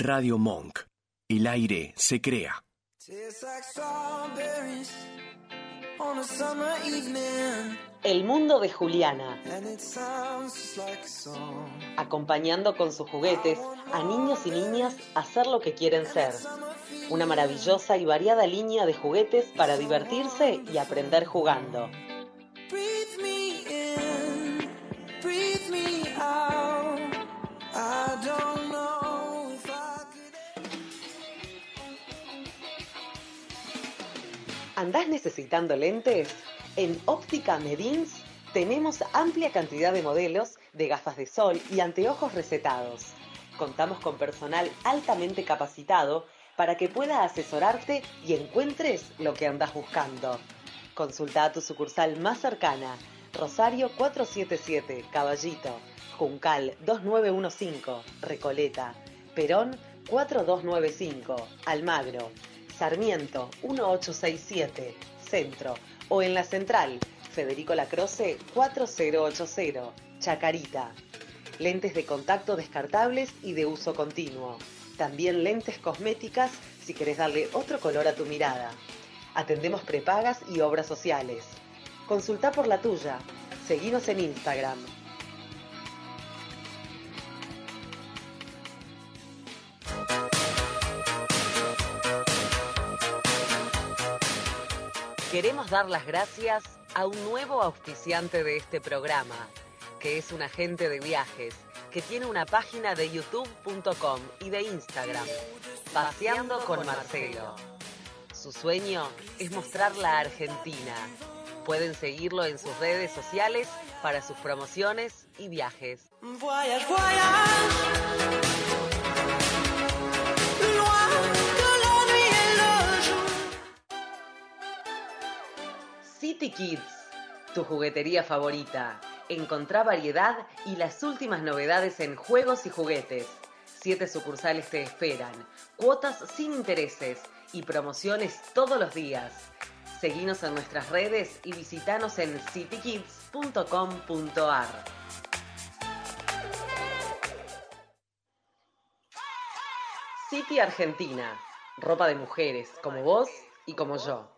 Radio Monk. El aire se crea. El mundo de Juliana. Acompañando con sus juguetes a niños y niñas a ser lo que quieren ser. Una maravillosa y variada línea de juguetes para divertirse y aprender jugando. ¿Andás necesitando lentes? En Óptica Medins tenemos amplia cantidad de modelos de gafas de sol y anteojos recetados. Contamos con personal altamente capacitado para que pueda asesorarte y encuentres lo que andas buscando. Consulta a tu sucursal más cercana, Rosario 477, Caballito, Juncal 2915, Recoleta, Perón 4295, Almagro, Sarmiento 1867, Centro, o en la central, Federico Lacroce 4080, Chacarita. Lentes de contacto descartables y de uso continuo. También lentes cosméticas si querés darle otro color a tu mirada. Atendemos prepagas y obras sociales. Consulta por la tuya. Seguinos en Instagram, Queremos dar las gracias a un nuevo auspiciante de este programa, que es un agente de viajes, que tiene una página de youtube.com y de Instagram, Paseando con Marcelo. Su sueño es mostrar la Argentina. Pueden seguirlo en sus redes sociales para sus promociones y viajes. City Kids, tu juguetería favorita. Encontrá variedad y las últimas novedades en juegos y juguetes. Siete sucursales te esperan, cuotas sin intereses y promociones todos los días. Seguinos en nuestras redes y visitanos en citykids.com.ar. City Argentina, ropa de mujeres como vos y como yo.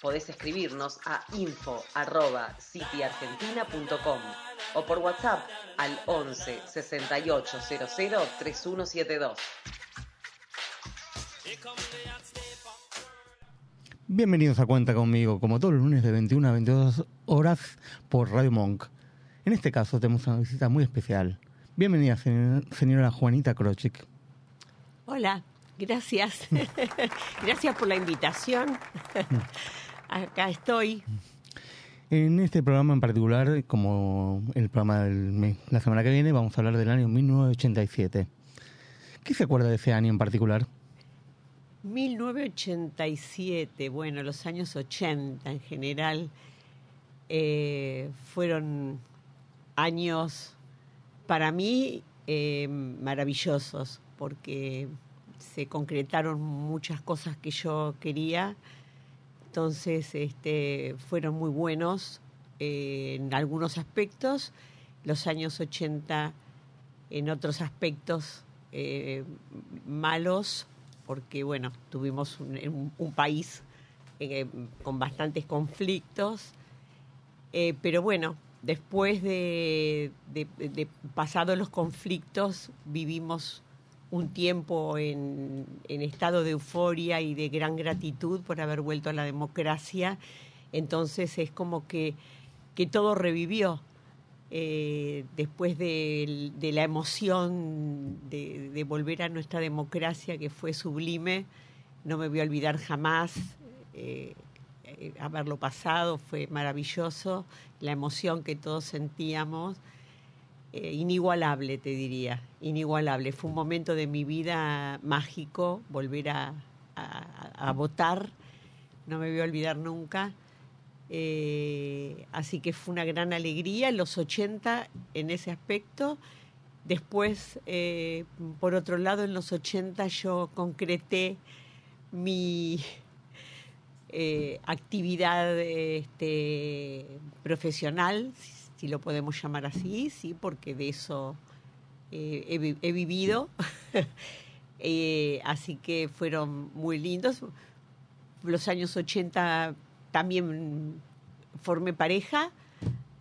Podés escribirnos a info.cityargentina.com o por WhatsApp al 11 68 00 3172. Bienvenidos a Cuenta conmigo, como todos los lunes de 21 a 22 horas por Radio Monk. En este caso tenemos una visita muy especial. Bienvenida, señora Juanita Krochik. Hola, gracias. gracias por la invitación. Acá estoy. En este programa en particular, como el programa de la semana que viene, vamos a hablar del año 1987. ¿Qué se acuerda de ese año en particular? 1987, bueno, los años 80 en general eh, fueron años para mí eh, maravillosos porque se concretaron muchas cosas que yo quería entonces, este, fueron muy buenos eh, en algunos aspectos, los años 80 en otros aspectos eh, malos, porque bueno, tuvimos un, país eh, con bastantes conflictos, pero bueno, después de, de, de pasados los conflictos, vivimos un tiempo en, estado de euforia y de gran gratitud por haber vuelto a la democracia. Entonces es como que, que todo revivió. Eh, después de, la emoción de, volver a nuestra democracia que fue sublime, no me voy a olvidar jamás eh, eh, haberlo pasado, fue maravilloso, la emoción que todos sentíamos eh, inigualable, te diría, inigualable. Fue un momento de mi vida mágico volver a, votar, no me voy a olvidar nunca. Eh, así que fue una gran alegría los 80 en ese aspecto. Después, eh, por otro lado, en los 80 yo concreté mi actividad este, profesional, si, lo podemos llamar así, sí, porque de eso eh, he, vi- he vivido. Eh, así que fueron muy lindos. Los años 80 también formé pareja,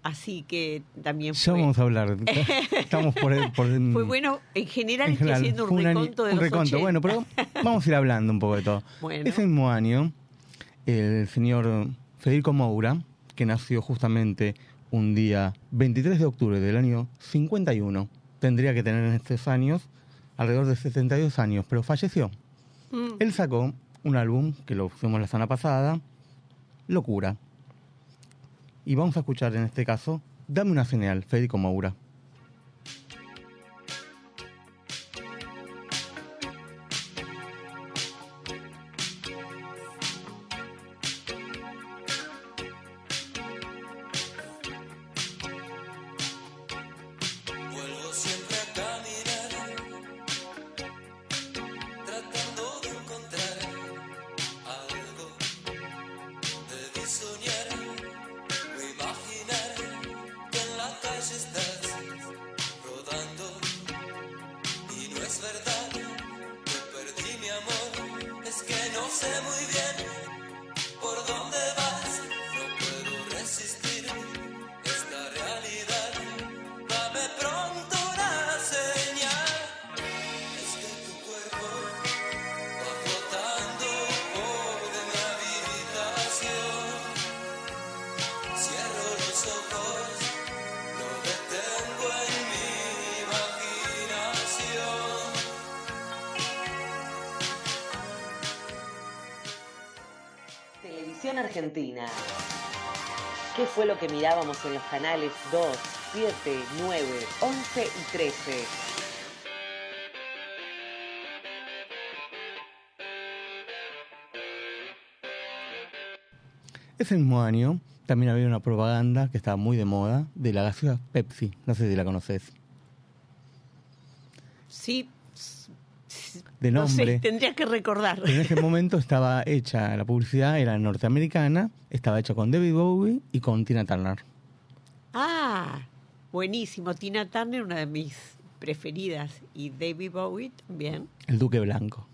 así que también Ya fue, vamos a hablar. Estamos por... por fue bueno. En general en estoy haciendo un reconto de un los reconto. 80. Bueno, pero vamos a ir hablando un poco de todo. Bueno. Ese mismo año, el señor Federico Moura, que nació justamente un día 23 de octubre del año 51, tendría que tener en estos años alrededor de 72 años, pero falleció. Mm. Él sacó un álbum que lo fuimos la semana pasada, Locura. Y vamos a escuchar en este caso, Dame una señal, Federico Moura. Argentina. ¿Qué fue lo que mirábamos en los canales 2, 7, 9, 11 y 13? Ese mismo año también había una propaganda que estaba muy de moda de la gaseosa Pepsi. No sé si la conoces. Sí, no sé, nombre. tendría que recordar. En ese momento estaba hecha, la publicidad era norteamericana, estaba hecha con David Bowie y con Tina Turner. Ah, buenísimo. Tina Turner, una de mis preferidas. Y David Bowie también. El Duque Blanco.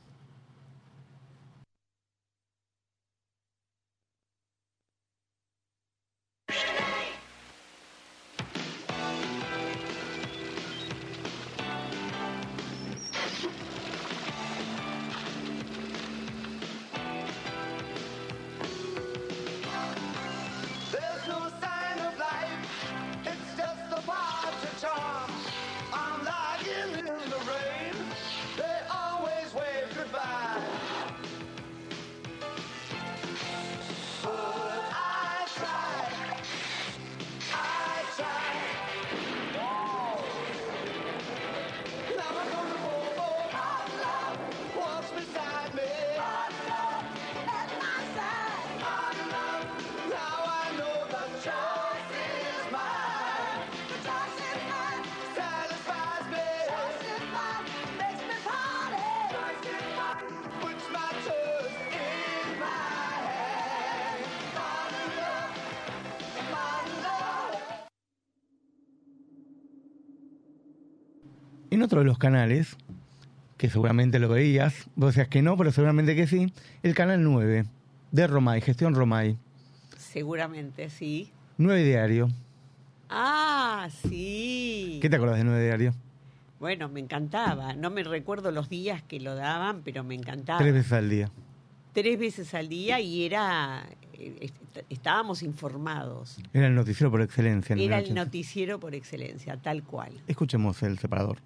En otro de los canales, que seguramente lo veías, vos decías que no, pero seguramente que sí, el canal 9 de Romay, Gestión Romay, Seguramente, sí. 9 Diario. Ah, sí. ¿Qué te acordás de 9 Diario? Bueno, me encantaba. No me recuerdo los días que lo daban, pero me encantaba. Tres veces al día. Tres veces al día y era. eh, est- Estábamos informados. Era el noticiero por excelencia. en Era el 1980. noticiero por excelencia, tal cual. Escuchemos el separador.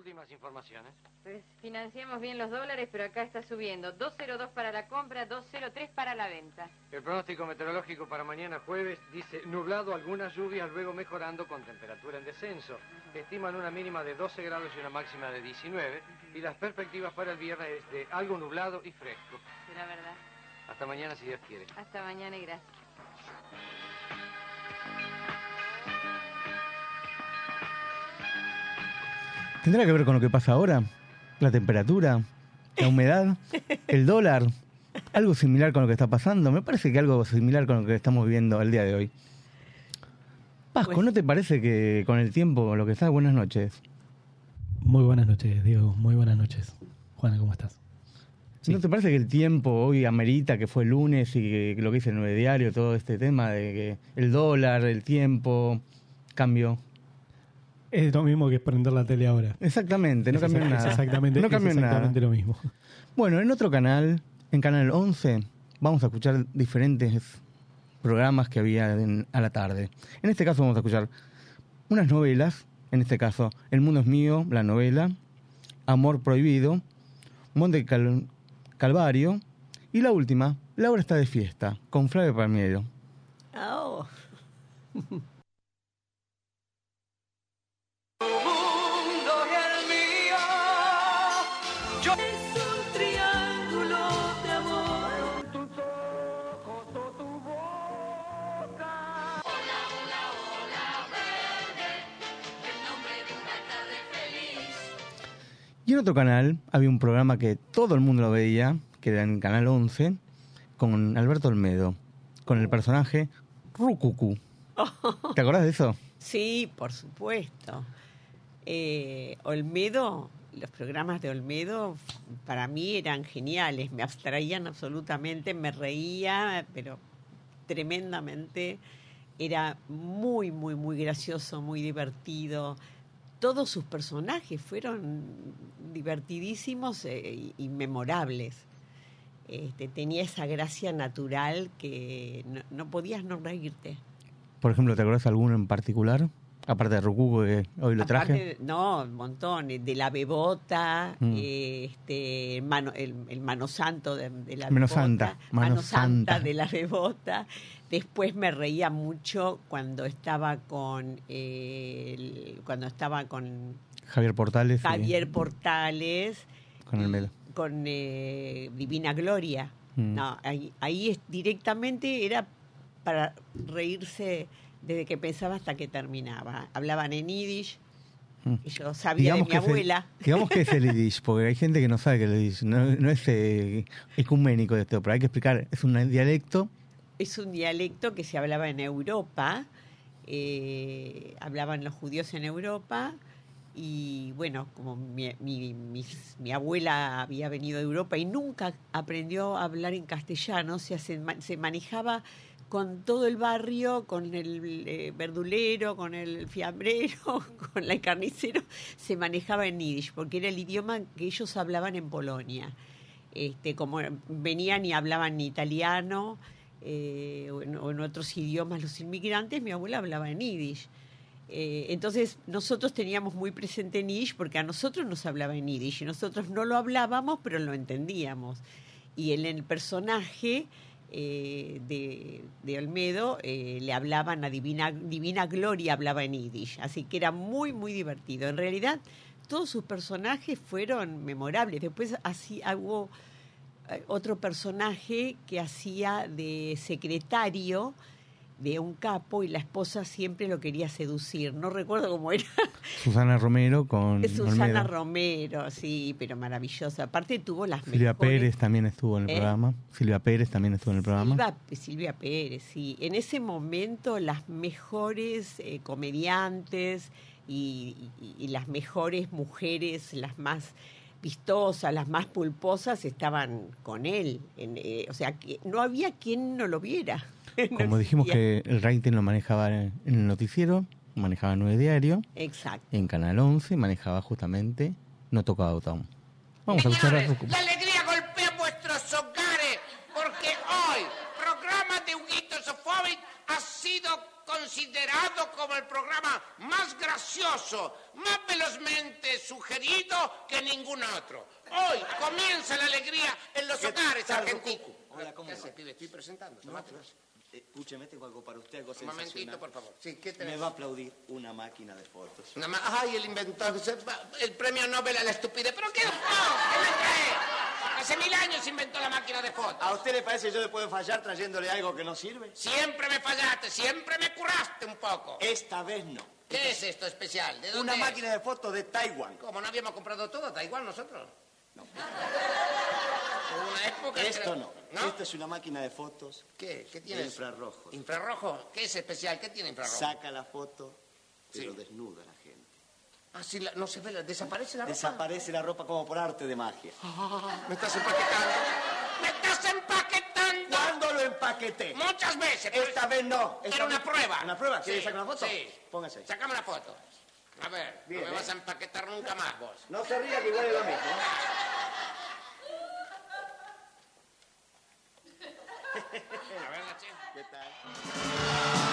Últimas informaciones. Pues financiamos bien los dólares, pero acá está subiendo. 202 para la compra, 203 para la venta. El pronóstico meteorológico para mañana jueves dice nublado, algunas lluvias, luego mejorando con temperatura en descenso. Estiman una mínima de 12 grados y una máxima de 19. Y las perspectivas para el viernes es de algo nublado y fresco. Será verdad. Hasta mañana si Dios quiere. Hasta mañana y gracias. ¿Tendrá que ver con lo que pasa ahora? ¿La temperatura? ¿La humedad? ¿El dólar? ¿Algo similar con lo que está pasando? Me parece que algo similar con lo que estamos viviendo el día de hoy. Pasco, Pues- ¿no te parece que con el tiempo lo que está? Buenas noches. Muy buenas noches, Diego. Muy buenas noches. Juana, ¿cómo estás? Sí. ¿No te parece que el tiempo hoy amerita que fue lunes y que, que lo que dice el nueve diario, todo este tema de que el dólar, el tiempo, cambio? Es lo mismo que prender la tele ahora. Exactamente, no Es cambió nada. Exactamente, no es cambió nada. exactamente lo mismo. Bueno, en otro canal, en Canal 11, vamos a escuchar diferentes programas que había en- a la tarde. En este caso vamos a escuchar unas novelas, en este caso El mundo es mío, la novela, Amor prohibido, Monte Cal- Calvario y la última, Laura está de fiesta, con Flavio Palmiero. Oh. Y en otro canal había un programa que todo el mundo lo veía, que era en Canal 11, con Alberto Olmedo, con el personaje Rucucu. ¿Te acordás de eso? Sí, por supuesto. Eh, Olmedo, los programas de Olmedo para mí eran geniales, me abstraían absolutamente, me reía, pero tremendamente. Era muy, muy, muy gracioso, muy divertido. Todos sus personajes fueron divertidísimos y, y memorables. Este, tenía esa gracia natural que no, no podías no reírte. Por ejemplo, ¿te acordás de alguno en particular? Aparte de Rucucu, que hoy lo traje. Aparte, no, un montón. De la bebota, Mm. este, el mano, el, el mano santo de, de la Mano bebota. santa, mano santa. santa. de la bebota. Después me reía mucho cuando estaba con eh, el- cuando estaba con Javier Portales. y- Javier Portales, con Olmedo. con eh, Divina Gloria. Mm. No, ahí, ahí es, directamente era para reírse desde que pensaba hasta que terminaba. Hablaban en yiddish, Mm. y yo sabía de mi el- abuela. digamos que es el Yiddish, porque hay gente que no sabe que el Yiddish no, no es eh, ecuménico de esto, pero hay que explicar, es un dialecto Es un dialecto que se hablaba en Europa, eh, hablaban los judíos en Europa, y bueno, como mi, mi- mis- mi abuela había venido de Europa y nunca aprendió a hablar en castellano, o sea, se, se manejaba con todo el barrio, con el eh, verdulero, con el fiambrero, con el carnicero, se manejaba en yiddish, porque era el idioma que ellos hablaban en Polonia. Este, como venían y hablaban italiano eh, o, en, otros idiomas los inmigrantes, mi abuela hablaba en yiddish. Eh, entonces nosotros teníamos muy presente en yiddish porque a nosotros nos hablaba en yiddish y nosotros no lo hablábamos pero lo entendíamos. Y el personaje eh, de, de Olmedo eh, le hablaban a Divina, Divina Gloria, hablaba en yiddish. Así que era muy, muy divertido. En realidad todos sus personajes fueron memorables. Después así hubo eh, otro personaje que hacía de secretario de un capo y la esposa siempre lo quería seducir. No recuerdo cómo era. Susana Romero con Es Susana Olmedo. Romero, sí, pero maravillosa. Aparte tuvo las Silvia mejores... Pérez también estuvo en el ¿Eh? programa. Silvia Pérez también estuvo en el programa. Silva, Silvia Pérez, sí. En ese momento las mejores eh, comediantes y, y- y las mejores mujeres, las más vistosas, las más pulposas, estaban con él. En, eh, o sea, que no había quien no lo viera. No Como dijimos que el rating lo manejaba en el noticiero, manejaba Nueve Diario, Exacto. en Canal 11 manejaba justamente No Tocaba Botón. Vamos a escuchar a Señores, Rucu. la alegría golpea vuestros hogares porque hoy, programa de Huguito Sofovich ha sido considerado como el programa más gracioso, más velozmente sugerido que ningún otro. Hoy comienza la alegría en los hogares argentinos. Hola, ¿cómo ¿Qué hace, pibe? Estoy presentando. tomátelo. Escúcheme, tengo algo para usted, algo Un momentito, por favor. Sí, ¿qué Me tenés? va a aplaudir una máquina de fotos. Una ma- Ay, el inventor, se va- el premio Nobel a la estupidez. ¿Pero qué? No, ¿qué me trae? Hace mil años se inventó la máquina de fotos. ¿A usted le parece que yo le puedo fallar trayéndole algo que no sirve? Siempre me fallaste, siempre me curraste un poco. Esta vez no. ¿Qué es esto especial? ¿De dónde Una es? máquina de fotos de Taiwán. ¿Cómo no habíamos comprado todo? Da igual nosotros. No. Una época... Esto que- no. ¿No? Esto es una máquina de fotos ¿Qué? ¿Qué tiene? infrarrojos. ¿Infrarrojo? ¿Qué es especial? ¿Qué tiene infrarrojo? Saca la foto, pero Sí. desnuda la gente. Ah, sí, la- no se ve, la- desaparece la ropa. Desaparece la ropa como por arte de magia. Ah, ¿Me estás empaquetando? ¡Me estás empaquetando! ¿Cuándo lo empaqueté? Muchas veces. Esta vez no. Esta Era una vez- prueba. ¿Una prueba? ¿Quiere Sí, sacar una foto? Sí. Póngase. Sacame una foto. A ver, Bien, no me ¿eh? vas a empaquetar nunca más vos. No se ría que igual es lo mismo. A ver, Nachi. ¿Qué tal?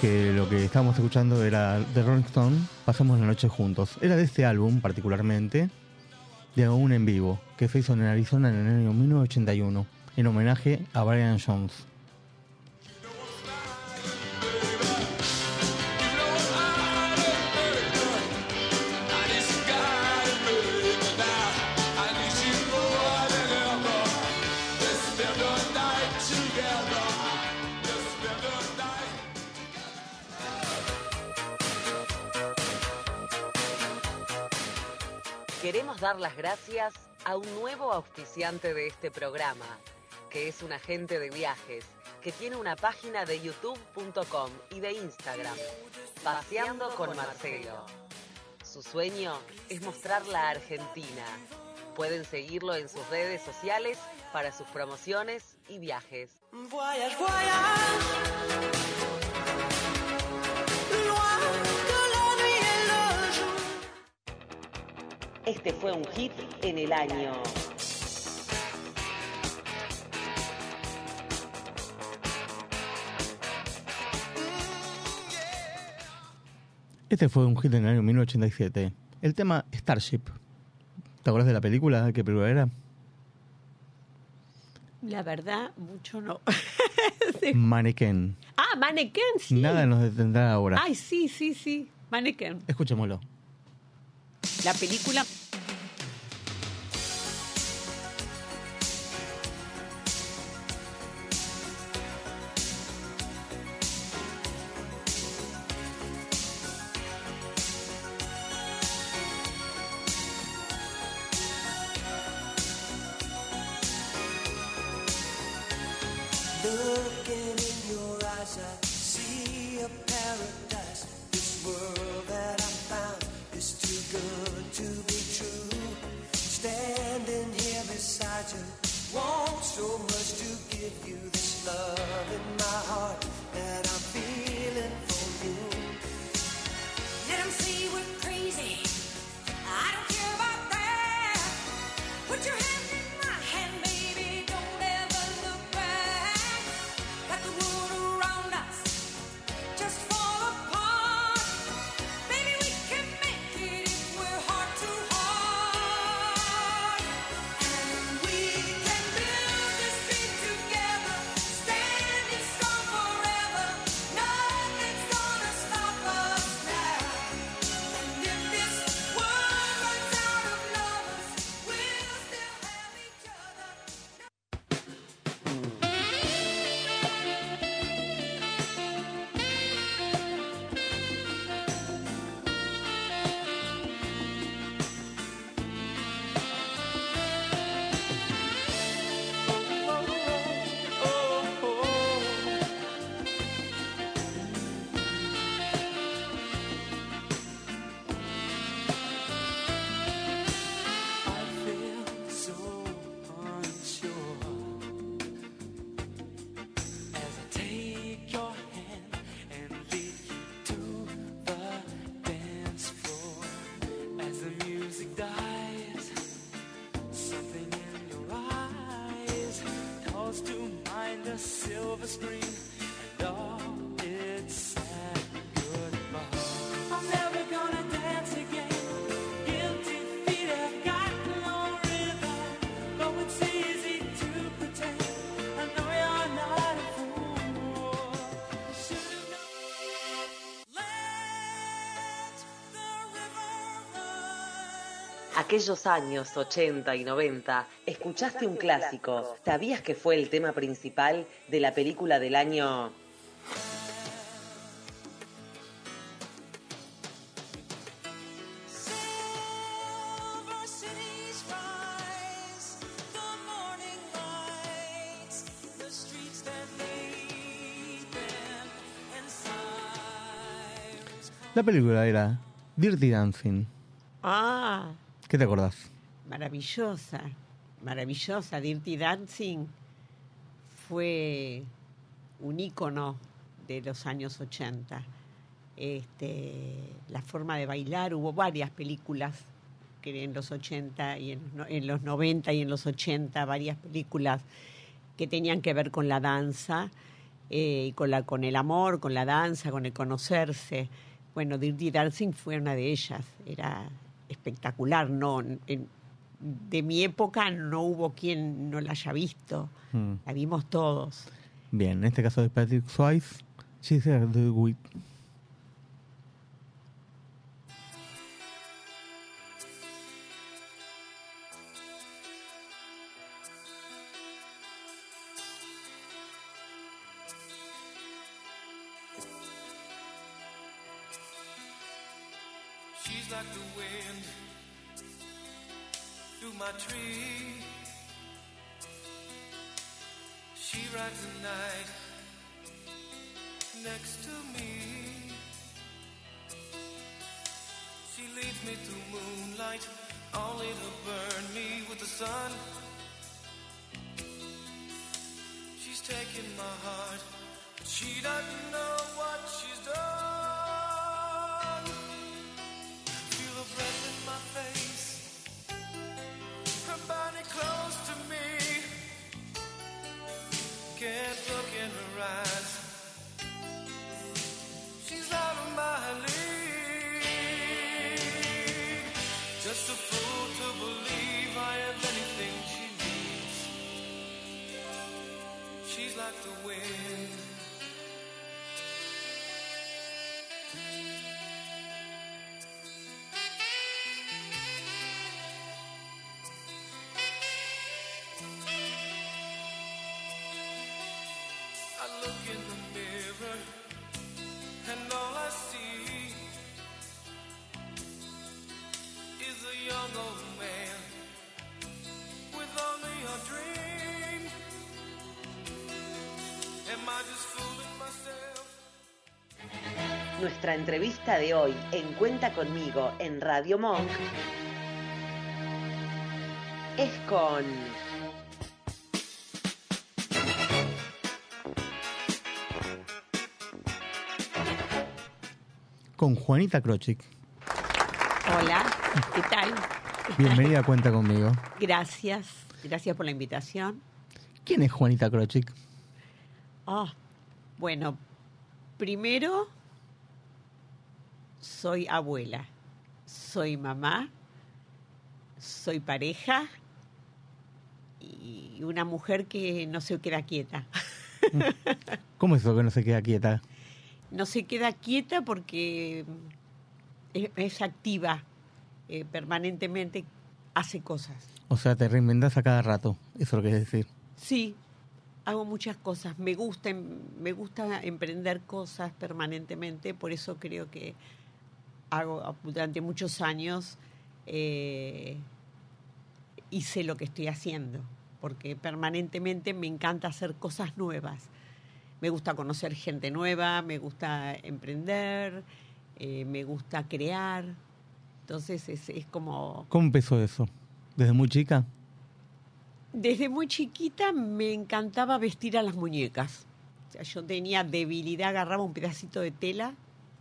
Que lo que estábamos escuchando era de Rolling Stone, Pasamos la noche juntos. Era de este álbum particularmente, de un en vivo, que se hizo en Arizona en el año 1981, en homenaje a Brian Jones. Queremos dar las gracias a un nuevo auspiciante de este programa, que es un agente de viajes, que tiene una página de youtube.com y de Instagram, Paseando con Marcelo. Su sueño es mostrar la Argentina. Pueden seguirlo en sus redes sociales para sus promociones y viajes. Voyage, voyage. Este fue un hit en el año. Este fue un hit en el año 1987. El tema Starship. ¿Te acuerdas de la película? ¿Qué película era? La verdad, mucho no. Mannequin. ah, Mannequin, sí. Nada nos detendrá ahora. Ay, sí, sí, sí. Mannequin. Escuchémoslo. La película. Aquellos años 80 y 90, escuchaste un clásico. ¿Sabías que fue el tema principal de la película del año La película era Dirty Dancing. Ah, ¿Qué te acordás? maravillosa, maravillosa. Dirty Dancing fue un ícono de los años 80. Este, la forma de bailar, hubo varias películas que en los 80 y en, los no- en los 90 y en los 80, varias películas que tenían que ver con la danza, eh, y con, la, con el amor, con la danza, con el conocerse. Bueno, Dirty Dancing fue una de ellas, era espectacular, no, en- de mi época no hubo quien no la haya visto, Mm. la vimos todos. Bien, en este caso de Patrick Swayze, She's Do It. Nuestra entrevista de hoy en Cuenta conmigo en Radio Monk es con Con Juanita Krochik. Hola, ¿qué tal? Bienvenida a Cuenta conmigo. Gracias, gracias por la invitación. ¿Quién es Juanita Krochik? Ah, bueno, primero soy abuela, soy mamá, soy pareja y una mujer que no se queda quieta. ¿Cómo es eso que no se queda quieta? No se queda quieta porque es, es activa eh, permanentemente, hace cosas. O sea, te reinventas a cada rato. Eso es lo que es decir. Sí, hago muchas cosas. Me gusta, em- me gusta emprender cosas permanentemente, por eso creo que hago durante muchos años eh, hice lo que estoy haciendo, porque permanentemente me encanta hacer cosas nuevas. Me gusta conocer gente nueva, me gusta emprender, eh, me gusta crear. Entonces es, es como ¿Cómo empezó eso? ¿Desde muy chica? Desde muy chiquita me encantaba vestir a las muñecas. O sea, yo tenía debilidad, agarraba un pedacito de tela.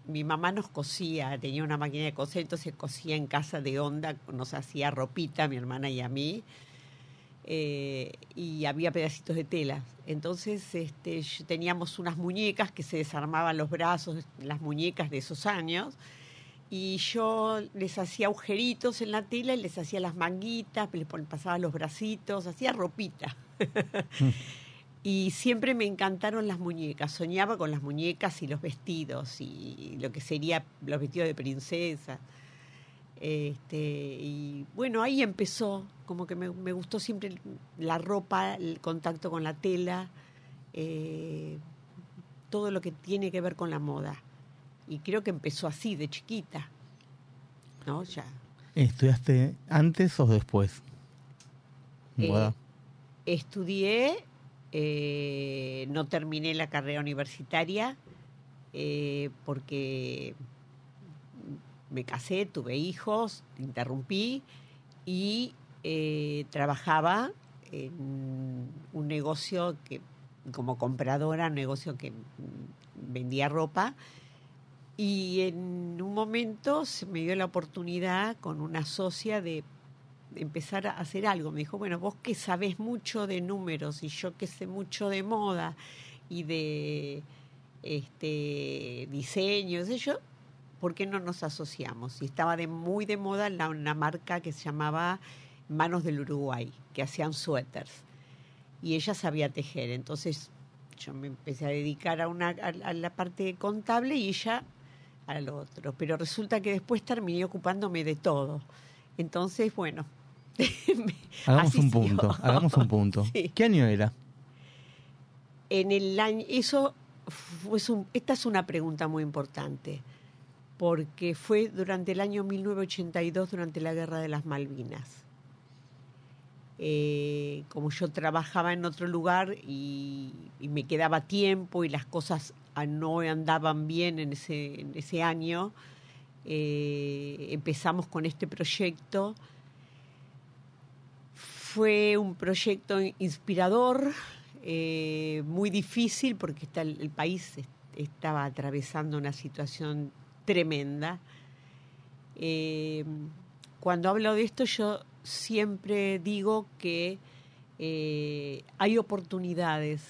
Mi mamá nos cosía, tenía una máquina de coser, entonces cosía en casa de onda, nos hacía ropita a mi hermana y a mí. eh, y había pedacitos de tela. Entonces este, teníamos unas muñecas que se desarmaban los brazos, las muñecas de esos años, y yo les hacía agujeritos en la tela y les hacía las manguitas, les pasaba los bracitos, hacía ropita. y siempre me encantaron las muñecas, soñaba con las muñecas y los vestidos y lo que sería los vestidos de princesa. Este, y bueno, ahí empezó, como que me, me gustó siempre la ropa, el contacto con la tela, eh, todo lo que tiene que ver con la moda. Y creo que empezó así, de chiquita. ¿No? Ya. ¿Estudiaste antes o después? Eh. Estudié, eh, no terminé la carrera universitaria eh, porque me casé, tuve hijos, interrumpí y eh, trabajaba en un negocio que como compradora, un negocio que vendía ropa. Y en un momento se me dio la oportunidad con una socia de empezar a hacer algo. Me dijo, bueno, vos que sabés mucho de números y yo que sé mucho de moda y de este diseño, sé yo, ¿por qué no nos asociamos? Y estaba de muy de moda la, una marca que se llamaba Manos del Uruguay, que hacían suéteres. Y ella sabía tejer. Entonces yo me empecé a dedicar a, una, a, a la parte contable y ella a lo otro. Pero resulta que después terminé ocupándome de todo. Entonces, bueno. Hagamos así un punto, hagamos un punto. Sí. ¿Qué año era? En el año, eso fue un- esta es una pregunta muy importante, porque fue durante el año 1982, durante la Guerra de las Malvinas. Eh, como yo trabajaba en otro lugar y, y me quedaba tiempo y las cosas no andaban bien en ese, en ese año, eh, empezamos con este proyecto. Fue un proyecto inspirador, eh, muy difícil porque el, país est- estaba atravesando una situación tremenda. Eh, cuando hablo de esto yo siempre digo que eh, hay oportunidades,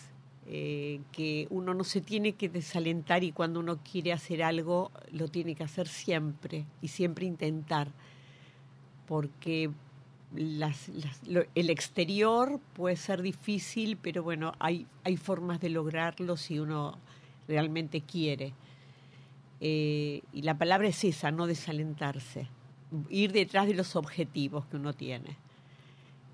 que uno no se tiene que desalentar y cuando uno quiere hacer algo lo tiene que hacer siempre y siempre intentar, porque las- las- lo- el exterior puede ser difícil, pero bueno, hay, hay formas de lograrlo si uno realmente quiere. Eh, y la palabra es esa, no desalentarse, ir detrás de los objetivos que uno tiene.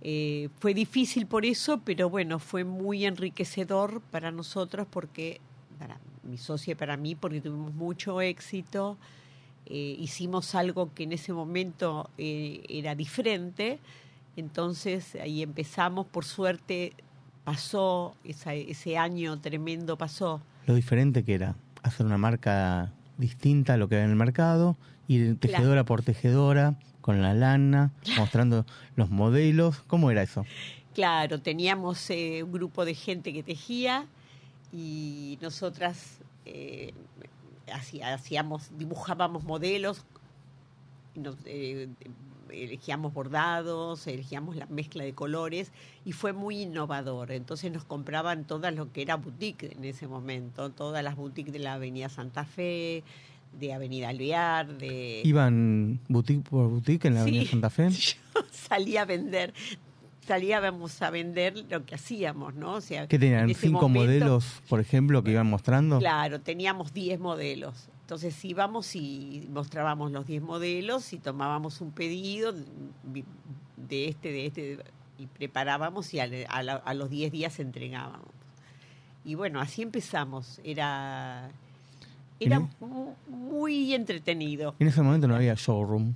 Eh, fue difícil por eso, pero bueno, fue muy enriquecedor para nosotros porque, para mi socia y para mí, porque tuvimos mucho éxito, eh, hicimos algo que en ese momento eh, era diferente, entonces ahí empezamos, por suerte pasó, esa- ese año tremendo pasó. Lo diferente que era hacer una marca distinta a lo que había en el mercado, ir tejedora por tejedora, con la lana, mostrando los modelos. ¿Cómo era eso? Claro, teníamos eh, un grupo de gente que tejía y nosotras eh, hacíamos, dibujábamos modelos, nos, eh, elegíamos bordados, elegíamos la mezcla de colores y fue muy innovador. Entonces nos compraban todas lo que era boutique en ese momento, todas las boutiques de la Avenida Santa Fe, de Avenida Alvear, de... Iban boutique por boutique en la Avenida. Santa Fe. salía a vender, salíamos a vender lo que hacíamos, ¿no? O sea, ¿Qué tenían? ¿Cinco momento- modelos, por ejemplo, que iban mostrando? Claro, teníamos 10 modelos. Entonces íbamos y mostrábamos los 10 modelos y tomábamos un pedido de este, de este, y preparábamos y a, a la- a los 10 días entregábamos. Y bueno, así empezamos. Era, era muy entretenido. En ese momento no había showroom.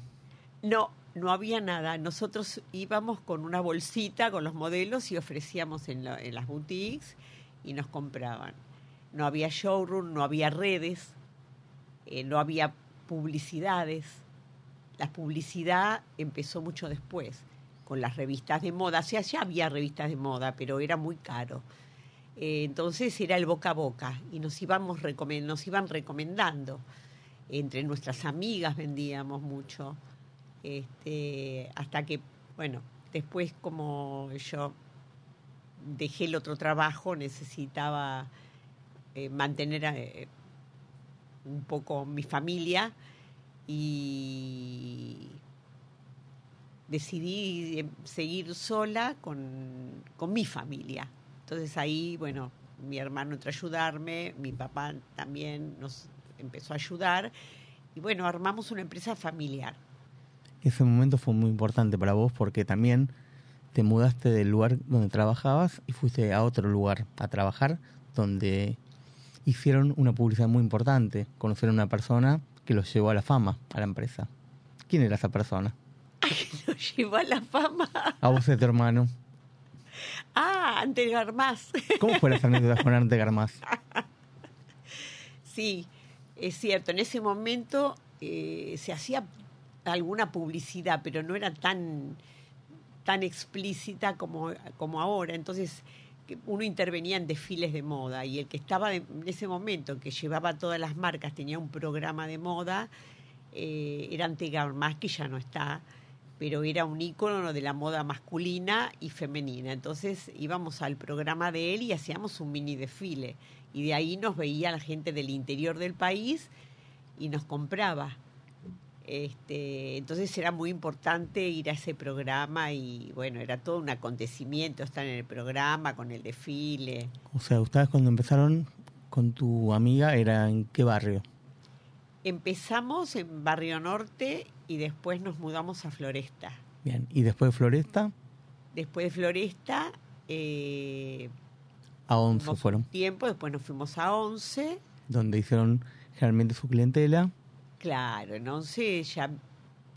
No, no había nada. Nosotros íbamos con una bolsita con los modelos y ofrecíamos en, en las boutiques y nos compraban. No había showroom, no había redes, eh, no había publicidades. La publicidad empezó mucho después, con las revistas de moda. O sea, ya había revistas de moda, pero era muy caro. Eh, entonces era el boca a boca y nos, íbamos nos iban recomendando. Entre nuestras amigas vendíamos mucho este, hasta que, bueno, después como yo dejé el otro trabajo, necesitaba eh, mantener eh, un poco mi familia y decidí eh, seguir sola con, con mi familia. Entonces ahí, bueno, mi hermano entró a ayudarme, mi papá también nos empezó a ayudar y bueno, armamos una empresa familiar. Ese momento fue muy importante para vos porque también te mudaste del lugar donde trabajabas y fuiste a otro lugar a trabajar donde hicieron una publicidad muy importante. Conocieron a una persona que los llevó a la fama, a la empresa. ¿Quién era esa persona? Nos llevó a la fama. A vos a tu hermano. Ah, ante Garmaz. ¿Cómo fue las anécdotas con Arte Garmaz? Sí, es cierto. En ese momento eh, se hacía alguna publicidad, pero no era tan, tan explícita como, como ahora. Entonces uno intervenía en desfiles de moda y el que estaba en ese momento, que llevaba todas las marcas, tenía un programa de moda, eh, era Ante Garmaz, que ya no está, pero era un ícono de la moda masculina y femenina. Entonces íbamos al programa de él y hacíamos un mini desfile. Y de ahí nos veía la gente del interior del país y nos compraba. Este, entonces era muy importante ir a ese programa y bueno, era todo un acontecimiento estar en el programa con el desfile. O sea, ustedes cuando empezaron con tu amiga, ¿era en qué barrio? Empezamos en Barrio Norte y después nos mudamos a Floresta. Bien, y después de Floresta, Después de Floresta, eh, a 11 fuimos fueron, tiempo, después nos fuimos a Once. donde hicieron generalmente su clientela. Claro, en Once ya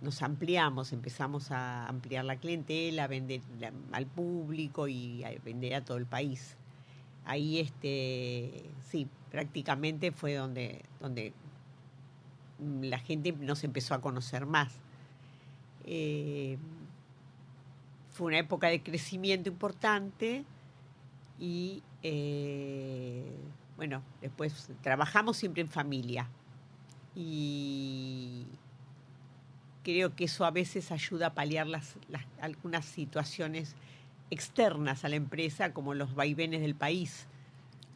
nos ampliamos, empezamos a ampliar la clientela, a vender al público y a vender a todo el país. Ahí, este, sí, prácticamente fue donde, donde mm, la gente nos empezó a conocer más. Eh, fue una época de crecimiento importante y, eh, bueno, después trabajamos siempre en familia y creo que eso a veces ayuda a paliar las, las- algunas situaciones externas a la empresa, como los vaivenes del país.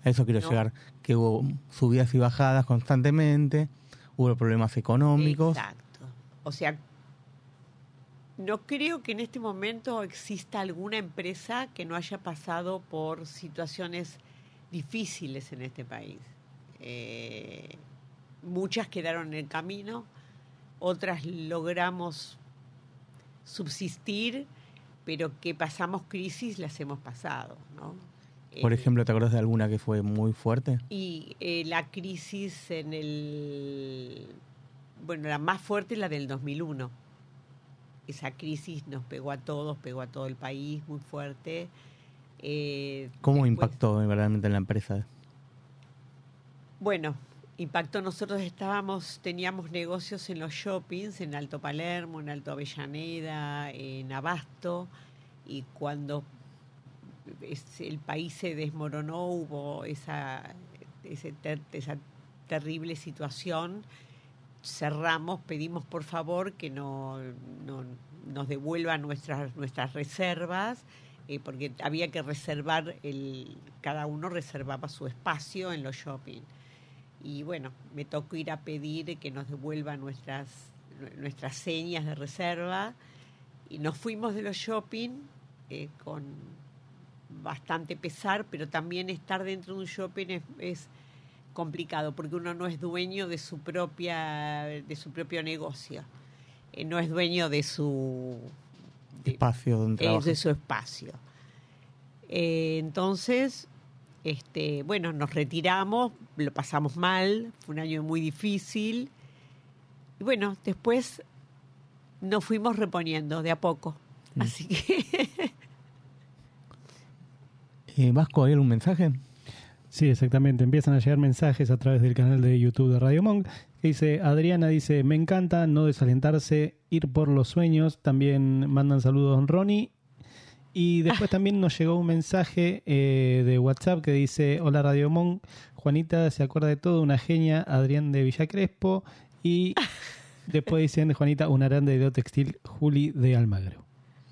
A eso quiero No. llegar, que hubo subidas y bajadas constantemente, hubo problemas económicos. Exacto. O sea, no creo que en este momento exista alguna empresa que no haya pasado por situaciones difíciles en este país. Eh, muchas quedaron en el camino, otras logramos subsistir, pero que pasamos crisis las hemos pasado, ¿no? Por Eh, ejemplo, ¿te acuerdas de alguna que fue muy fuerte? y eh, la crisis en el... Bueno, la más fuerte es la del 2001. Esa crisis nos pegó a todos, pegó a todo el país muy fuerte. Eh, ¿Cómo después- impactó verdaderamente en la empresa? Bueno, impactó. Nosotros estábamos, teníamos negocios en los shoppings, en Alto Palermo, en Alto Avellaneda, en Abasto, y cuando el país se desmoronó, hubo esa, esa terrible situación, cerramos, pedimos por favor que no, no- nos devuelvan nuestras, nuestras reservas, eh, porque había que reservar, el, cada uno reservaba su espacio en los shopping. Y bueno, me tocó ir a pedir que nos devuelvan nuestras, nuestras señas de reserva. Y nos fuimos de los shopping eh, con bastante pesar, pero también estar dentro de un shopping es, es complicado porque uno no es dueño de su propia de su propio negocio, Eh, no es dueño de su de- Espacio donde eh, de su espacio. Eh, entonces, este, bueno, nos retiramos, lo pasamos mal, fue un año muy difícil. Y bueno, después nos fuimos reponiendo de a poco. Mm. Así que Eh, Vasco, ¿hay algún mensaje? Sí, exactamente. Empiezan a llegar mensajes a través del canal de YouTube de Radio Monk. Que dice, Adriana dice, me encanta no desalentarse, ir por los sueños. También mandan saludos Ronnie. Y después también nos llegó un mensaje eh, de WhatsApp que dice, hola Radio Monk, Juanita se acuerda de todo, una genia, Adrián de Villa Crespo. Y después dicen, Juanita, una grande de textil, Juli de Almagro.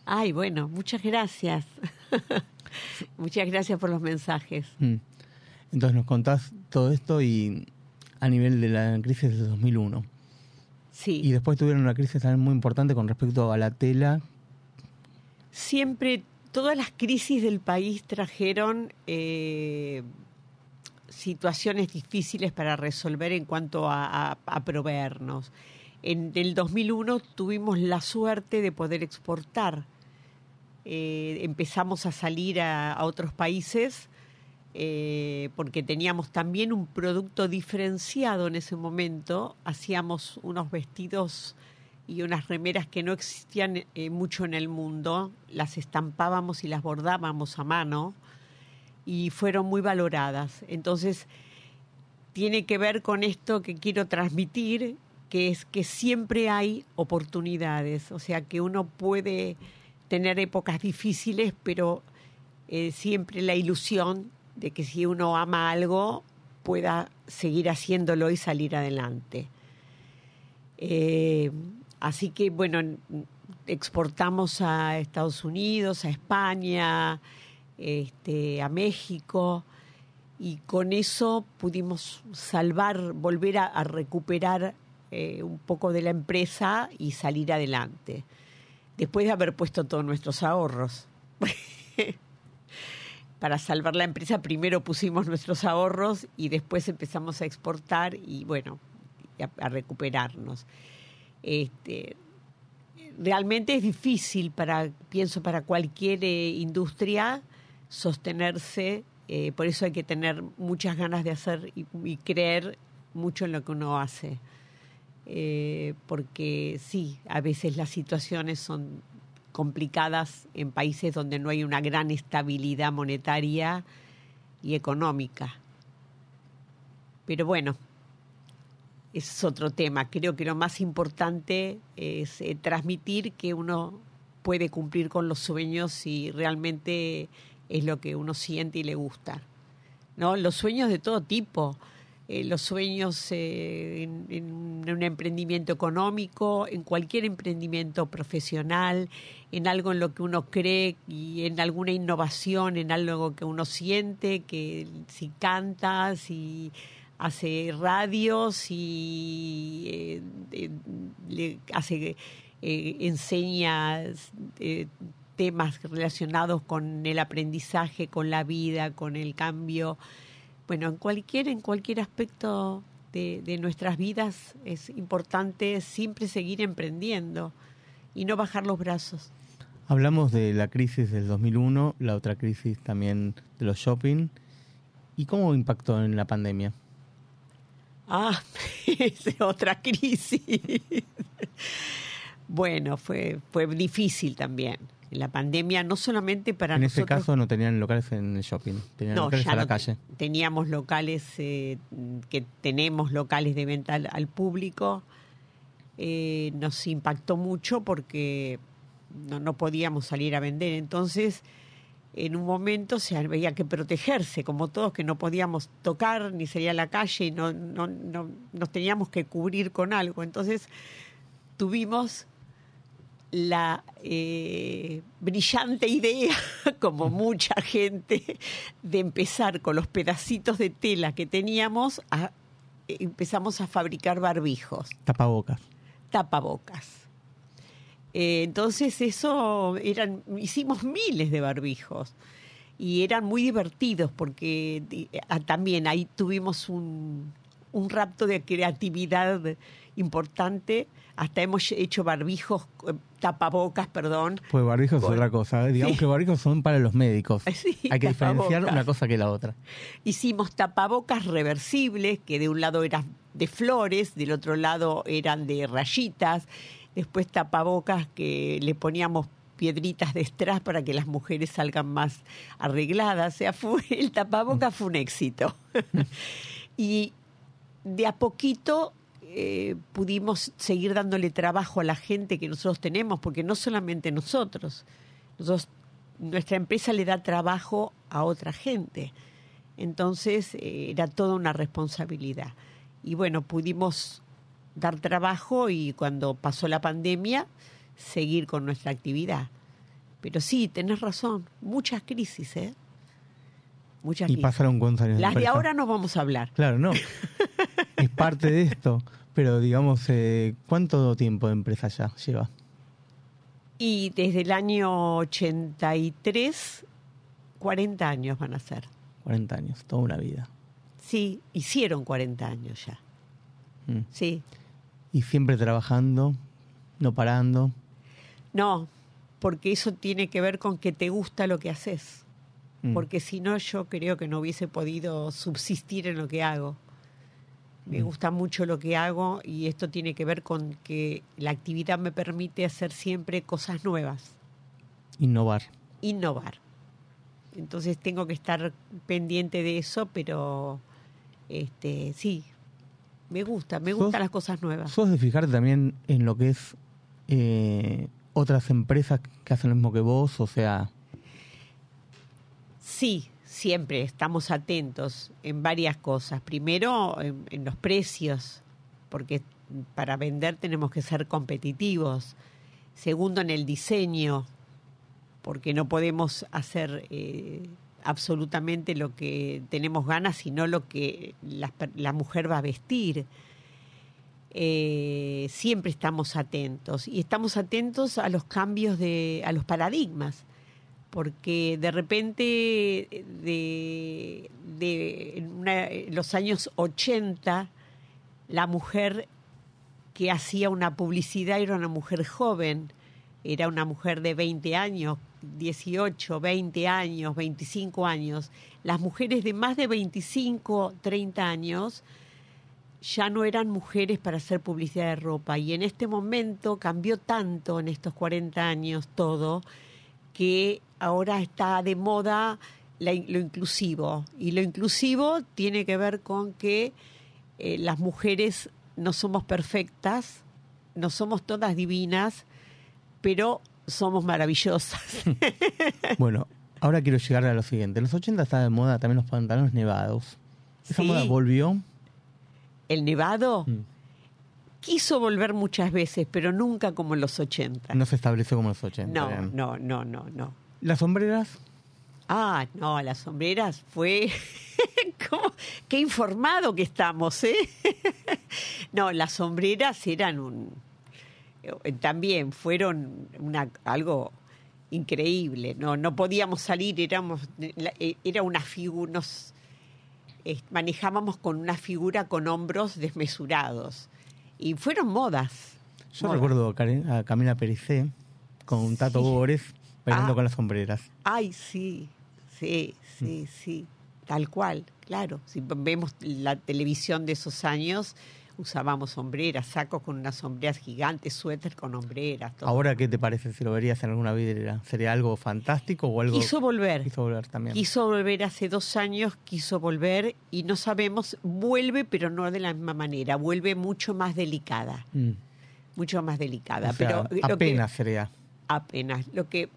Ay, bueno, muchas gracias. muchas gracias por los mensajes. Mm. Entonces nos contás todo esto y a nivel de la crisis de 2001. Sí. Y después tuvieron una crisis también muy importante con respecto a la tela. Siempre, todas las crisis del país trajeron eh, situaciones difíciles para resolver en cuanto a, a- proveernos. En el 2001 tuvimos la suerte de poder exportar. Eh, empezamos a salir a, a otros países eh, porque teníamos también un producto diferenciado en ese momento. Hacíamos unos vestidos y unas remeras que no existían eh, mucho en el mundo. Las estampábamos y las bordábamos a mano y fueron muy valoradas. Entonces, tiene que ver con esto que quiero transmitir, que es que siempre hay oportunidades, o sea, que uno puede tener épocas difíciles, pero eh, siempre la ilusión de que si uno ama algo, pueda seguir haciéndolo y salir adelante. Eh, así que, bueno, exportamos a Estados Unidos, a España, este, a México, y con eso pudimos salvar, volver a, recuperar eh, un poco de la empresa y salir adelante, después de haber puesto todos nuestros ahorros. Para salvar la empresa primero pusimos nuestros ahorros y después empezamos a exportar y bueno, a recuperarnos. Este, realmente es difícil para, pienso, para cualquier eh, industria sostenerse, eh, por eso hay que tener muchas ganas de hacer y, creer mucho en lo que uno hace. Eh, porque sí, a veces las situaciones son complicadas en países donde no hay una gran estabilidad monetaria y económica. Pero bueno, ese es otro tema. Creo que lo más importante es eh, transmitir que uno puede cumplir con los sueños si realmente es lo que uno siente y le gusta. ¿No? Los sueños de todo tipo. Eh, los sueños eh, en, en un emprendimiento económico, en cualquier emprendimiento profesional, en algo en lo que uno cree y en alguna innovación, en algo que uno siente, que si canta, si hace radio, si eh, eh, le hace, eh, enseña eh, temas relacionados con el aprendizaje, con la vida, con el cambio. Bueno, en cualquier, en cualquier aspecto de, de nuestras vidas es importante siempre seguir emprendiendo y no bajar los brazos. Hablamos de la crisis del 2001, la otra crisis también de los shopping. ¿Y cómo impactó en la pandemia? Ah, es otra crisis. bueno, fue, fue difícil también. La pandemia no solamente para en nosotros. ese caso no tenían locales en el shopping, tenían No, locales a la no calle. teníamos locales eh, que tenemos locales de venta al, al público. Eh, nos impactó mucho porque no, no podíamos salir a vender. Entonces, en un momento se había que protegerse, como todos, que no podíamos tocar ni salir a la calle y no, no, no- nos teníamos que cubrir con algo. Entonces, tuvimos la eh, brillante idea, como mucha gente, de empezar con los pedacitos de tela que teníamos, a- empezamos a fabricar barbijos, Tapabocas. tapabocas. Eh, entonces eso eran, hicimos miles de barbijos y eran muy divertidos porque ah, también ahí tuvimos un, un rapto de creatividad importante. Hasta hemos hecho barbijos, eh, tapabocas, perdón, Pues barbijos es otra cosa. ¿eh? Digamos Sí. que barbijos son para los médicos. Sí, Hay que diferenciar una cosa que la otra. Hicimos tapabocas reversibles, que de un lado eran de flores, del otro lado eran de rayitas. Después tapabocas que le poníamos piedritas de strass para que las mujeres salgan más arregladas. O sea, fue, el tapabocas fue un éxito. y de a poquito eh, pudimos seguir dándole trabajo a la gente que nosotros tenemos, porque no solamente nosotros, nosotros nuestra empresa le da trabajo a otra gente. Entonces eh, era toda una responsabilidad. Y bueno, pudimos dar trabajo y cuando pasó la pandemia, seguir con nuestra actividad. Pero sí, tenés razón, muchas crisis, ¿eh? Muchas Y crisis. pasaron cuántos años. Las de ahora no vamos a hablar. Claro, no. es parte de esto. Pero digamos, eh, ¿cuánto tiempo de empresa ya lleva? Y desde el año 83, 40 años van a ser. 40 años, toda una vida. Sí, hicieron 40 años ya. Mm. Sí. Y siempre trabajando, no parando. No, porque eso tiene que ver con que te gusta lo que haces. Mm. Porque si no, yo creo que no hubiese podido subsistir en lo que hago. Me Mm. gusta mucho lo que hago y esto tiene que ver con que la actividad me permite hacer siempre cosas nuevas, Innovar. innovar. Entonces tengo que estar pendiente de eso, pero este sí, me gusta, me ¿Sos- gustan las cosas nuevas. ¿Sos de fijarte también en lo que es eh, otras empresas que hacen lo mismo que vos? O sea, Sí, siempre estamos atentos en varias cosas. Primero, en, en los precios, porque para vender tenemos que ser competitivos. Segundo, en el diseño, porque no podemos hacer eh, absolutamente lo que tenemos ganas, sino lo que la, mujer va a vestir. Eh, siempre estamos atentos y estamos atentos a los cambios de, a los paradigmas porque de repente de, de en los años 80 la mujer que hacía una publicidad era una mujer joven, era una mujer de 20 años, 18, 20 años, 25 años. Las mujeres de más de 25, 30 años ya no eran mujeres para hacer publicidad de ropa y en este momento cambió tanto en estos 40 años todo que ahora está de moda lo inclusivo. Y lo inclusivo tiene que ver con que eh, las mujeres no somos perfectas, no somos todas divinas, pero somos maravillosas. bueno, ahora quiero llegar a lo siguiente. En los 80 estaba de moda también los pantalones nevados. ¿Esa Sí. moda volvió? El nevado Mm. quiso volver muchas veces, pero nunca como en los 80. No se estableció como en los 80. No, bien. no, no, no, no. ¿Las sombreras? Ah, no, las sombreras fue... ¿Cómo? Qué informado que estamos, ¿eh? no, las sombreras eran un... eh, También fueron una, algo increíble. No, no podíamos salir, éramos, eh, era una figura, nos eh, manejábamos con una figura con hombros desmesurados. Y fueron modas. Yo modas. recuerdo a, Camila Pericé con un Tato Sí. Bores bailando Ah. con las sombreras. Ay, sí, sí, sí, sí, tal cual, claro. Si vemos la televisión de esos años, usábamos sombreras, sacos con unas sombreras gigantes, suéter con hombreras. Todo. Ahora, ¿qué te parece si lo verías en alguna vidriera? ¿Sería algo fantástico o algo...? Quiso volver. Quiso volver también. Quiso volver hace dos años, quiso volver y no sabemos, vuelve pero no de la misma manera, vuelve mucho más delicada, Mm. mucho más delicada. O sea, pero que- apenas sería. apenas. Lo que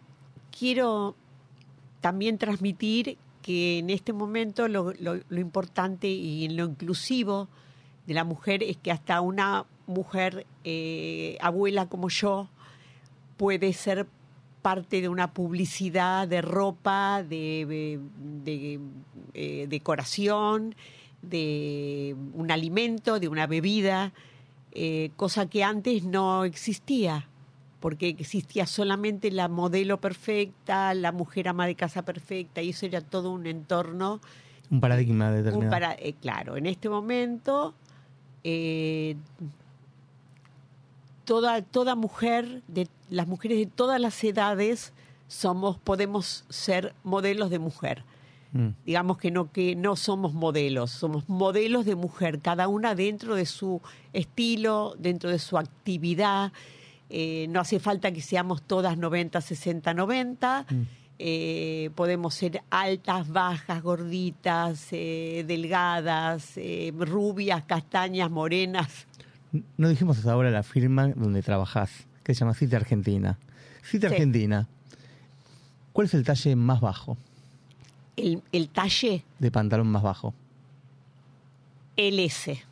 quiero también transmitir que en este momento lo, lo- lo importante y en lo inclusivo de la mujer es que hasta una mujer eh, abuela como yo puede ser parte de una publicidad de ropa, de, de- de, eh, decoración, de un alimento, de una bebida, eh, cosa que antes no existía porque existía solamente la modelo perfecta, la mujer ama de casa perfecta, y eso era todo un entorno. Un paradigma un determinado. para, eh, claro, en este momento, eh, toda, toda mujer, de, las mujeres de todas las edades, somos, podemos ser modelos de mujer. Mm. Digamos que no, que no somos modelos, somos modelos de mujer, cada una dentro de su estilo, dentro de su actividad. Eh, no hace falta que seamos todas 90, 60, 90. Mm. Eh, podemos ser altas, bajas, gorditas, eh, delgadas, eh, rubias, castañas, morenas. No dijimos hasta ahora la firma donde trabajás, que se llama Cita Argentina. Cita Sí. Argentina, ¿cuál es el talle más bajo? El, el talle De pantalón más bajo. LS,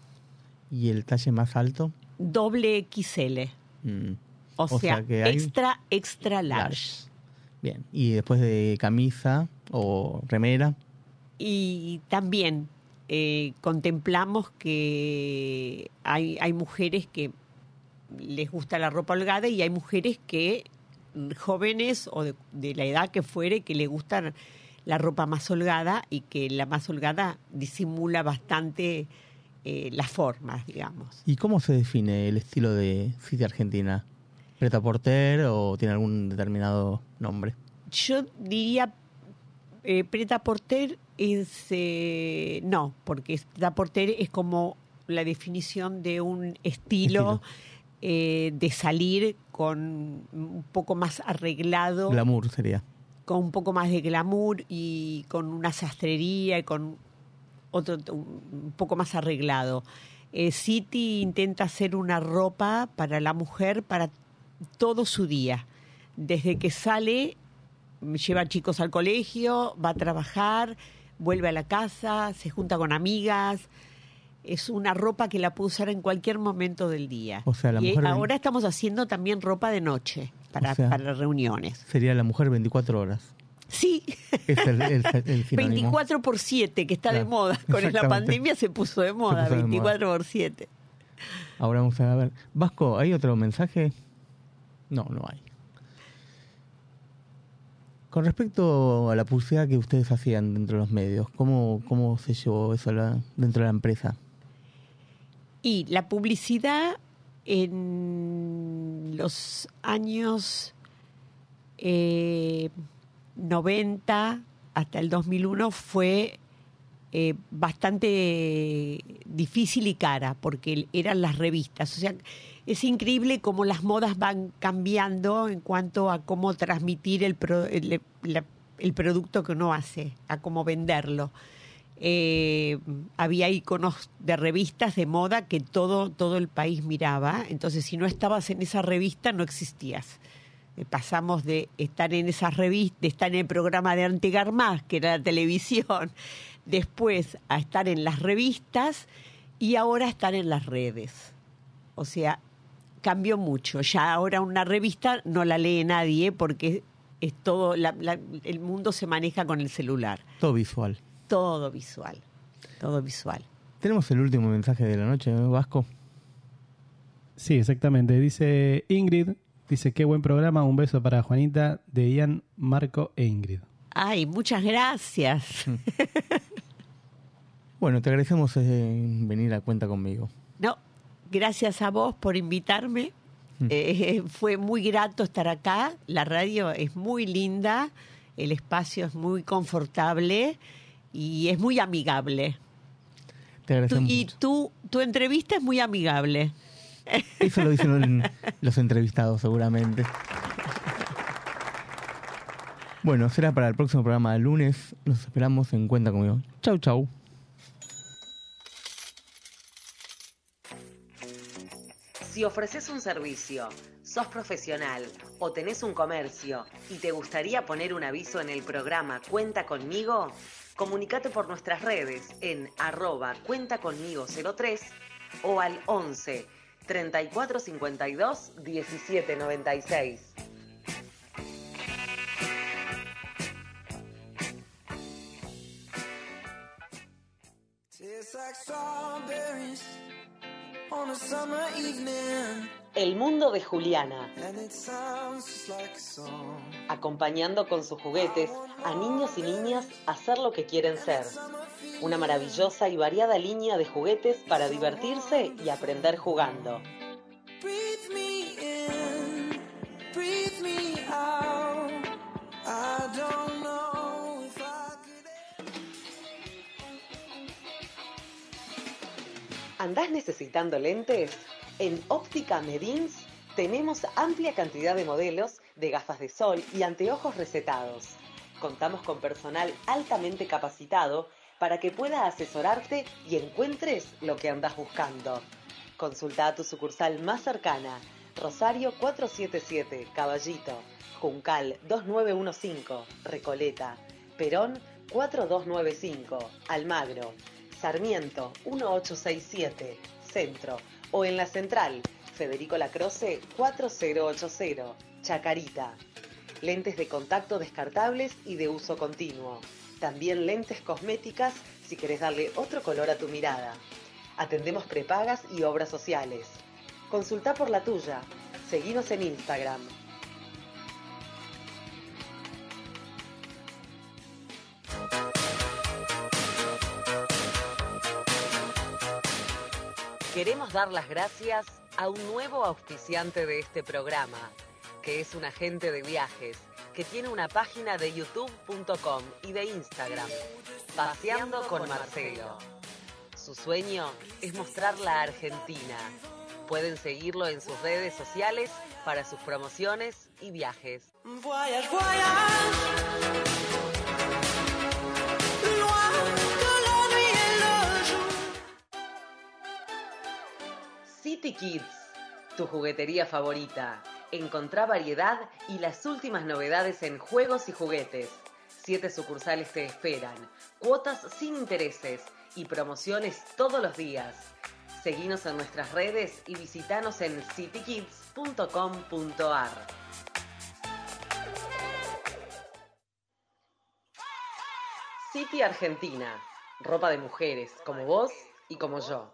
¿Y el talle más alto? doble XL. Mm. O, O sea, sea que hay- extra, extra large. Large. Bien. Y después de camisa o remera. Y también eh, contemplamos que hay, hay mujeres que les gusta la ropa holgada y hay mujeres que mm, jóvenes o de, de la edad que fuere que le gustan la ropa más holgada y que la más holgada disimula bastante eh, las formas, digamos. ¿Y cómo se define el estilo de City Argentina? ¿Preta porter o tiene algún determinado nombre? Yo diría eh, preta porter es eh, no, porque preta porter es como la definición de un estilo, eh, de salir con un poco más arreglado, Glamour sería. con un poco más de glamour y con una sastrería y con otro un poco más arreglado. Eh, City intenta hacer una ropa para la mujer para todo su día. Desde que sale, lleva chicos al colegio, va a trabajar, vuelve a la casa, se junta con amigas. Es una ropa que la puede usar en cualquier momento del día. O sea, la y mujer- ahora estamos haciendo también ropa de noche para, O sea- para reuniones. Sería la mujer 24 horas. Sí, Es el, el- el sinónimo. 24 por 7, que está de moda. Con la pandemia se puso de moda, puso de moda. 24 por 7. Ahora vamos a ver. Vasco, ¿hay otro mensaje? No, no hay. Con respecto a la publicidad que ustedes hacían dentro de los medios, ¿cómo, cómo se llevó eso dentro de la empresa? Y la publicidad en los años eh, 90 hasta el 2001 fue eh, bastante difícil y cara, porque eran las revistas. O sea, es increíble cómo las modas van cambiando en cuanto a cómo transmitir el, pro- el, producto que uno hace, a cómo venderlo. Eh, había iconos de revistas de moda que todo, todo el país miraba, entonces si no estabas en esa revista no existías. Eh, Pasamos de estar en esas revistas, de estar en el programa de Antegar Más, que era la televisión, después a estar en las revistas y ahora estar en las redes. O sea, cambió mucho. Ya ahora una revista no la lee nadie porque es todo, la- la- el mundo se maneja con el celular. Todo visual. Todo visual. Todo visual. Tenemos el último mensaje de la noche, ¿no, Vasco? Sí, exactamente. Dice Ingrid, dice qué buen programa, un beso para Juanita, de Ian, Marco e Ingrid. Ay, muchas gracias. Bueno, te agradecemos eh, venir a cuenta conmigo. No, gracias a vos por invitarme. Eh, fue muy grato estar acá. La radio es muy linda, el espacio es muy confortable y es muy amigable. Te Tú- y tú, tu entrevista es muy amigable. Eso lo dicen los entrevistados seguramente. Bueno, será para el próximo programa del lunes. Los esperamos en Cuenta conmigo. Chau, chau. Si ofreces un servicio, sos profesional o tenés un comercio y te gustaría poner un aviso en el programa Cuenta conmigo, comunicate por nuestras redes en arroba cuenta conmigo 03 o al 11 3452 1796. Tastes like El mundo de Juliana, acompañando con sus juguetes a niños y niñas a hacer lo que quieren ser. Una maravillosa y variada línea de juguetes para divertirse y aprender jugando. Breathe me in, breathe me out. I don't ¿Andás necesitando lentes? En Óptica Medins tenemos amplia cantidad de modelos de gafas de sol y anteojos recetados. Contamos con personal altamente capacitado para que pueda asesorarte y encuentres lo que andas buscando. Consulta a tu sucursal más cercana, Rosario 477, Caballito, Juncal 2915, Recoleta, Perón 4295, Almagro, Sarmiento 1867, Centro o en la central Federico Lacroce 4080, Chacarita. lentes de contacto descartables y de uso continuo. También lentes cosméticas si querés darle otro color a tu mirada. Atendemos prepagas y obras sociales. Consulta por la tuya. Seguinos en Instagram. Queremos dar las gracias a un nuevo auspiciante de este programa, que es un agente de viajes, que tiene una página de youtube.com y de Instagram, Paseando con Marcelo. Su sueño es mostrar la Argentina. Pueden seguirlo en sus redes sociales para sus promociones y viajes. City Kids, tu juguetería favorita. Encontrá variedad y las últimas novedades en juegos y juguetes. Siete sucursales te esperan, cuotas sin intereses y promociones todos los días. Seguinos en nuestras redes y visitanos en citykids.com.ar. City Argentina, ropa de mujeres como vos y como yo.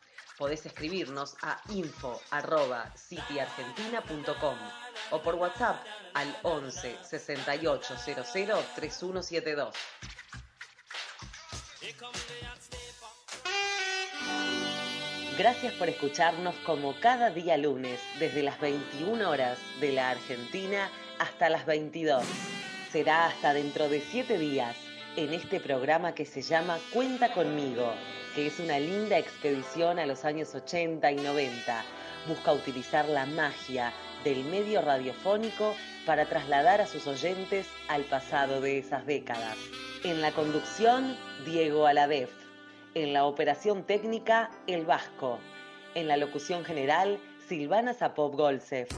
Podés escribirnos a info.cityargentina.com o por WhatsApp al 11 68 00 3172. Gracias por escucharnos como cada día lunes, desde las 21 horas de la Argentina hasta las 22. Será hasta dentro de 7 días en este programa que se llama Cuenta conmigo, que es una linda expedición a los años 80 y 90. Busca utilizar la magia del medio radiofónico para trasladar a sus oyentes al pasado de esas décadas. En la conducción, Diego Aladef. En la operación técnica, El Vasco. En la locución general, Silvana Zapop Golsef.